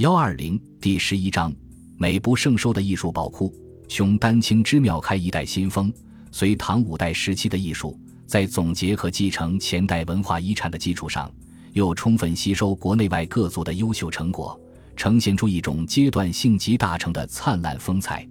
幺二零第十一章，美不胜收的艺术宝库。穷丹青之妙开一代新风。隋唐五代时期的艺术，在总结和继承前代文化遗产的基础上，又充分吸收国内外各族的优秀成果，呈现出一种阶段性极大成的灿烂风采。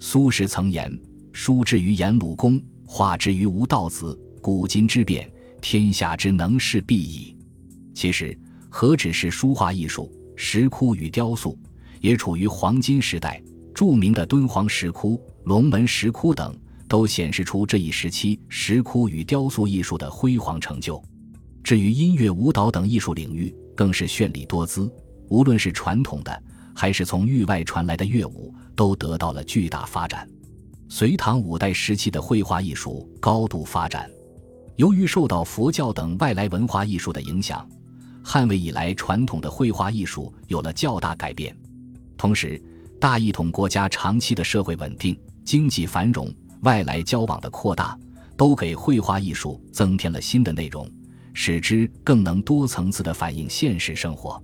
苏轼曾言：“书至于颜鲁公，画之于吴道子，古今之变，天下之能事毕矣。”其实，何止是书画艺术？石窟与雕塑也处于黄金时代，著名的敦煌石窟、龙门石窟等都显示出这一时期石窟与雕塑艺术的辉煌成就。至于音乐、舞蹈等艺术领域，更是绚丽多姿。无论是传统的，还是从域外传来的乐舞，都得到了巨大发展。隋唐五代时期的绘画艺术高度发展，由于受到佛教等外来文化艺术的影响。汉魏以来，传统的绘画艺术有了较大改变。同时，大一统国家长期的社会稳定、经济繁荣、外来交往的扩大，都给绘画艺术增添了新的内容，使之更能多层次地反映现实生活。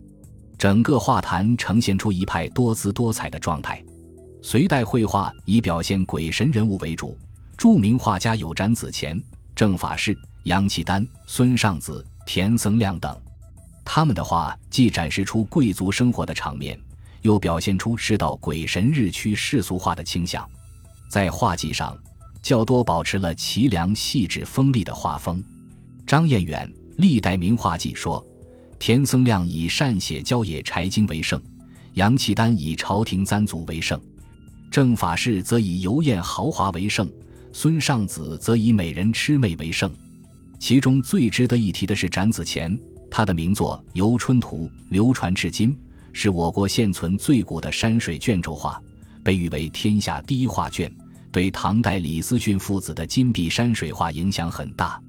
整个画坛呈现出一派多姿多彩的状态。隋代绘画以表现鬼神人物为主，著名画家有展子虔、郑法士、杨契丹、孙尚子、田僧亮等。他们的画既展示出贵族生活的场面，又表现出世道鬼神日趋世俗化的倾向。在画技上，较多保持了齐梁细致锋利的画风。张彦远《历代名画记》说：“田僧亮以善写郊野柴经为盛，杨契丹以朝廷簪组为盛，正法士则以游宴豪华为盛，孙尚子则以美人魑魅为盛。其中最值得一提的是展子虔。”他的名作《游春图》流传至今，是我国现存最古的山水卷轴画，被誉为天下第一画卷，对唐代李思训父子的金碧山水画影响很大。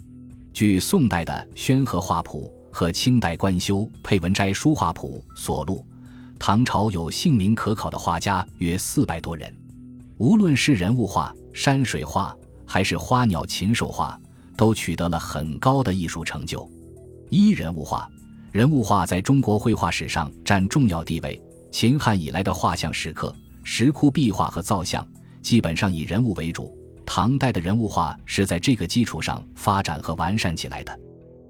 据宋代的《宣和画谱》和清代官修佩文斋书画谱所录，唐朝有姓名可考的画家约四百多人。无论是人物画、山水画，还是花鸟禽兽画，都取得了很高的艺术成就。一人物画，人物画在中国绘画史上占重要地位。秦汉以来的画像石刻、石窟壁画和造像，基本上以人物为主。唐代的人物画是在这个基础上发展和完善起来的。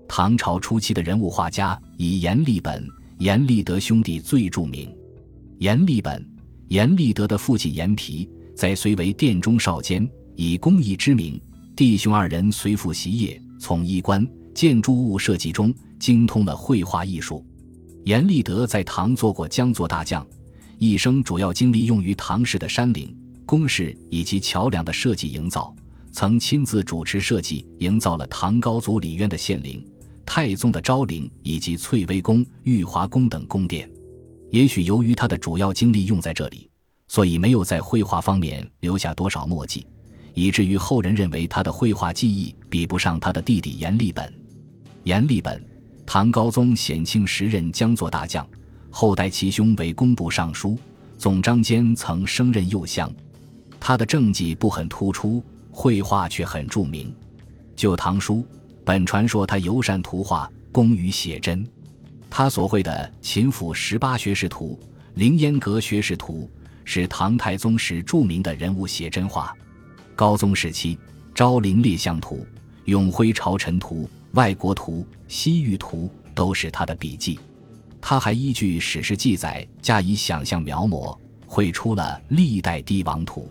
唐朝初期的人物画家以阎立本、阎立德兄弟最著名。阎立本、阎立德的父亲阎毗在隋为殿中少监，以工艺知名。弟兄二人随父习业，从衣冠。建筑物设计中精通了绘画艺术。阎立德在唐做过江作大将，一生主要精力用于唐式的山陵、宫室以及桥梁的设计营造，曾亲自主持设计，营造了唐高祖李渊的献陵、太宗的昭陵以及翠微宫、玉华宫等宫殿。也许由于他的主要精力用在这里，所以没有在绘画方面留下多少墨迹，以至于后人认为他的绘画技艺比不上他的弟弟阎立本。阎立本，唐高宗显庆时任江作大将，后代其兄为工部尚书、总章间，曾升任右相。他的政绩不很突出，绘画却很著名。《旧唐书》本传说他尤善图画，工于写真。他所绘的《秦府十八学士图》《凌烟阁学士图》是唐太宗时著名的人物写真画。高宗时期，《昭陵列相图》《永徽朝臣图》。外国图、西域图都是他的笔记，他还依据史实记载加以想象描摹，绘出了《历代帝王图》。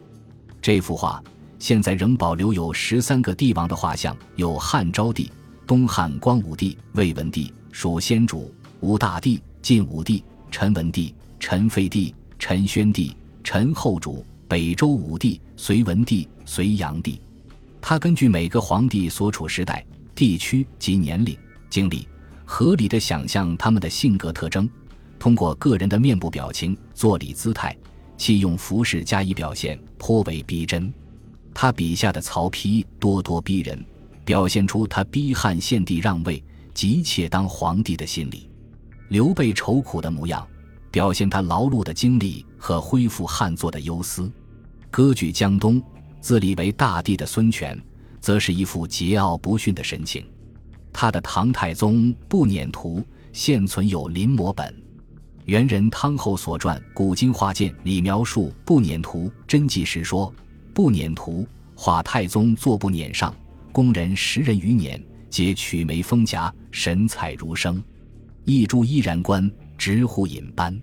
这幅画现在仍保留有十三个帝王的画像，有汉昭帝、东汉光武帝、魏文帝、蜀先主、吴大帝、晋武帝、陈文帝、陈废帝、陈宣帝、陈后主、北周武帝、隋文帝、隋炀帝。他根据每个皇帝所处时代。地区及年龄、经历，合理的想象他们的性格特征，通过个人的面部表情、坐立姿态、器用服饰加以表现，颇为逼真。他笔下的曹丕咄咄逼人，表现出他逼汉献帝让位、急切当皇帝的心理；刘备愁苦的模样，表现他劳碌的经历和恢复汉作的忧思。割据江东，自立为大帝的孙权。则是一副桀骜不驯的神情。他的《唐太宗步辇图》现存有临摹本。元人汤后所传《古今画鉴》里描述不辇图真迹时说：“不辇图画太宗坐不辇上，宫人十人余辇，皆曲眉丰颊，神采如生。一株依然观，直呼引斑。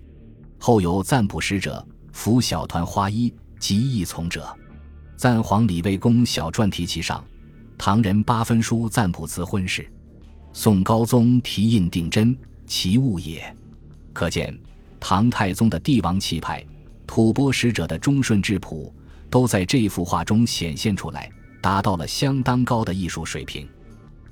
后有赞卜使者，服小团花衣，极易从者。赞皇李卫公小传题其上，唐人八分书赞卜辞婚事。宋高宗题印定真，其物也。可见唐太宗的帝王气派，吐蕃使者的忠顺质朴，都在这幅画中显现出来，达到了相当高的艺术水平。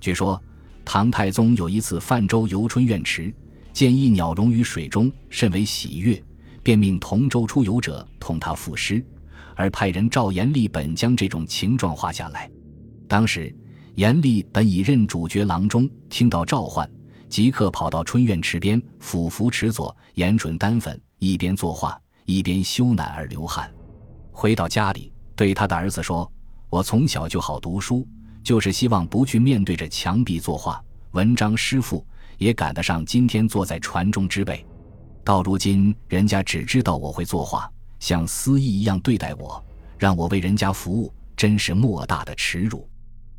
据说唐太宗有一次泛舟游春院池，见一鸟融于水中，甚为喜悦，便命同舟出游者同他赋诗，而派人赵延立本将这种情状画下来。当时。严厉本已任主角郎中，听到召唤，即刻跑到春院池边，俯伏池左，严准丹粉，一边作画，一边羞赧而流汗。回到家里，对他的儿子说：“我从小就好读书，就是希望不去面对着墙壁作画，文章诗赋也赶得上今天坐在船中之辈。到如今，人家只知道我会作画，像私意一样对待我，让我为人家服务，真是莫大的耻辱。”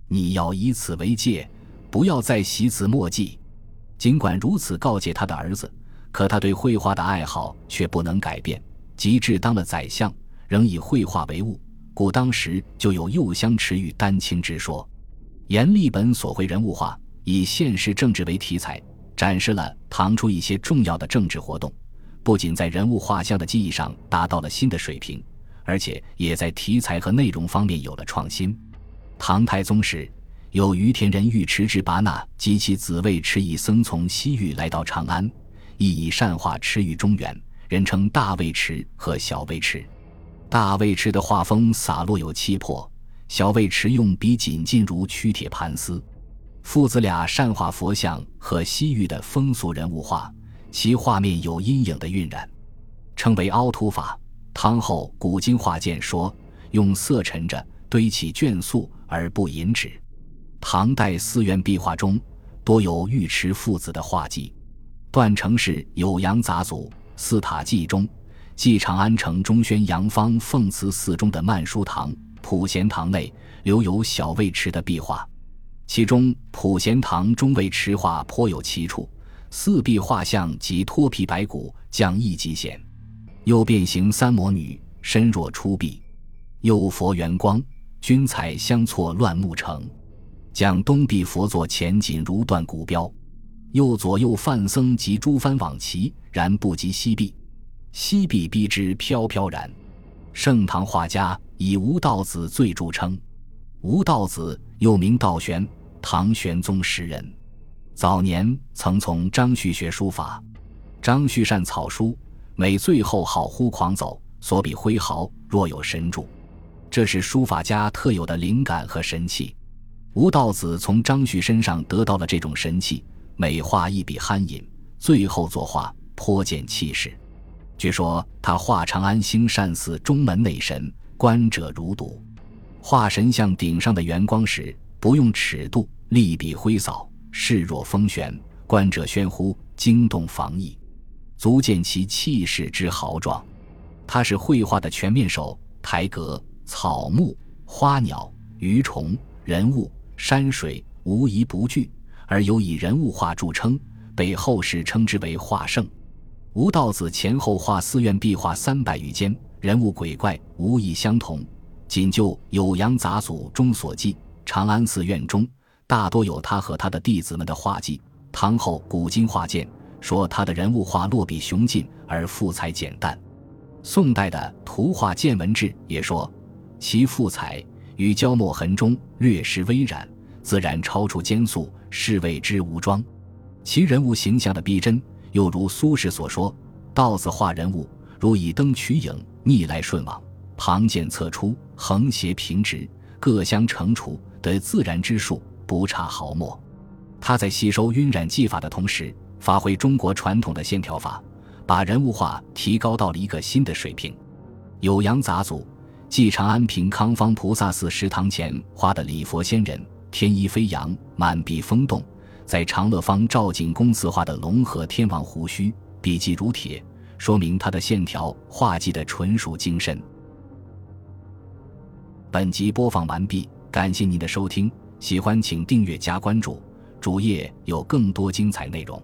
你要以此为戒，不要再习此墨迹。尽管如此告诫他的儿子，可他对绘画的爱好却不能改变。及至当了宰相，仍以绘画为务，故当时就有右相持与丹青之说。阎立本所绘人物画，以现实政治为题材，展示了唐初一些重要的政治活动，不仅在人物画像的技艺上达到了新的水平，而且也在题材和内容方面有了创新。唐太宗时，有于田人尉迟之拔那及其子尉迟以僧从西域来到长安，亦以善画驰于中原，人称大尉迟和小尉迟。大尉迟的画风洒落有气魄，小尉迟用笔紧劲如曲铁盘丝。父子俩善画佛像和西域的风俗人物画，其画面有阴影的晕染，称为凹凸法。汤后《古今画鉴》说，用色沉着。堆起卷素而不隐纸。唐代寺院壁画中多有尉迟父子的画迹。段成式《酉阳杂俎》《寺塔记》中记长安城中宣阳方奉慈寺中的曼殊堂、普贤堂内留有小尉迟的壁画，其中普贤堂中尉迟画颇有奇处，四壁画像及脱皮白骨，将一极显。右变形三魔女，身若出壁；右佛圆光。君彩相错乱木成，将东壁佛座前紧如断骨标，右左右梵僧及诸幡往齐，然不及西壁。西壁逼之飘飘然。盛唐画家以吴道子最著称。吴道子又名道玄，唐玄宗时人。早年曾从张旭学书法。张旭善草书，每最后好忽狂走，所笔挥毫若有神助。这是书法家特有的灵感和神气。吴道子从张旭身上得到了这种神气，每画一笔酣饮，最后作画颇见气势。据说他画长安兴善寺中门内神，观者如睹。画神像顶上的圆光时，不用尺度，立笔挥扫，势若风旋，观者喧呼，惊动防疫，足见其气势之豪壮。他是绘画的全面手，台阁。草木、花鸟、鱼虫、人物、山水，无一不具，而尤以人物画著称，被后世称之为画圣。吴道子前后画寺院壁画三百余间，人物鬼怪无一相同。仅就《酉阳杂俎》中所记，长安寺院中大多有他和他的弟子们的画迹。唐后《古今画鉴》说他的人物画落笔雄劲而富彩简淡。宋代的《图画见闻志》也说。其赋彩与焦墨痕中略施微染，自然超出间素，是谓之无妆。其人物形象的逼真，又如苏轼所说：“道子画人物，如以灯取影，逆来顺往，旁见侧出，横斜平直，各相乘除，得自然之术，不差毫末。”他在吸收晕染技法的同时，发挥中国传统的线条法，把人物画提高到了一个新的水平。《酉阳杂俎》。继长安平康方菩萨寺石堂前画的礼佛仙人，天衣飞扬，满壁风动；在长乐坊赵景公寺画的龙和天王胡须，笔迹如铁，说明他的线条画技的纯熟精深。本集播放完毕，感谢您的收听，喜欢请订阅加关注，主页有更多精彩内容。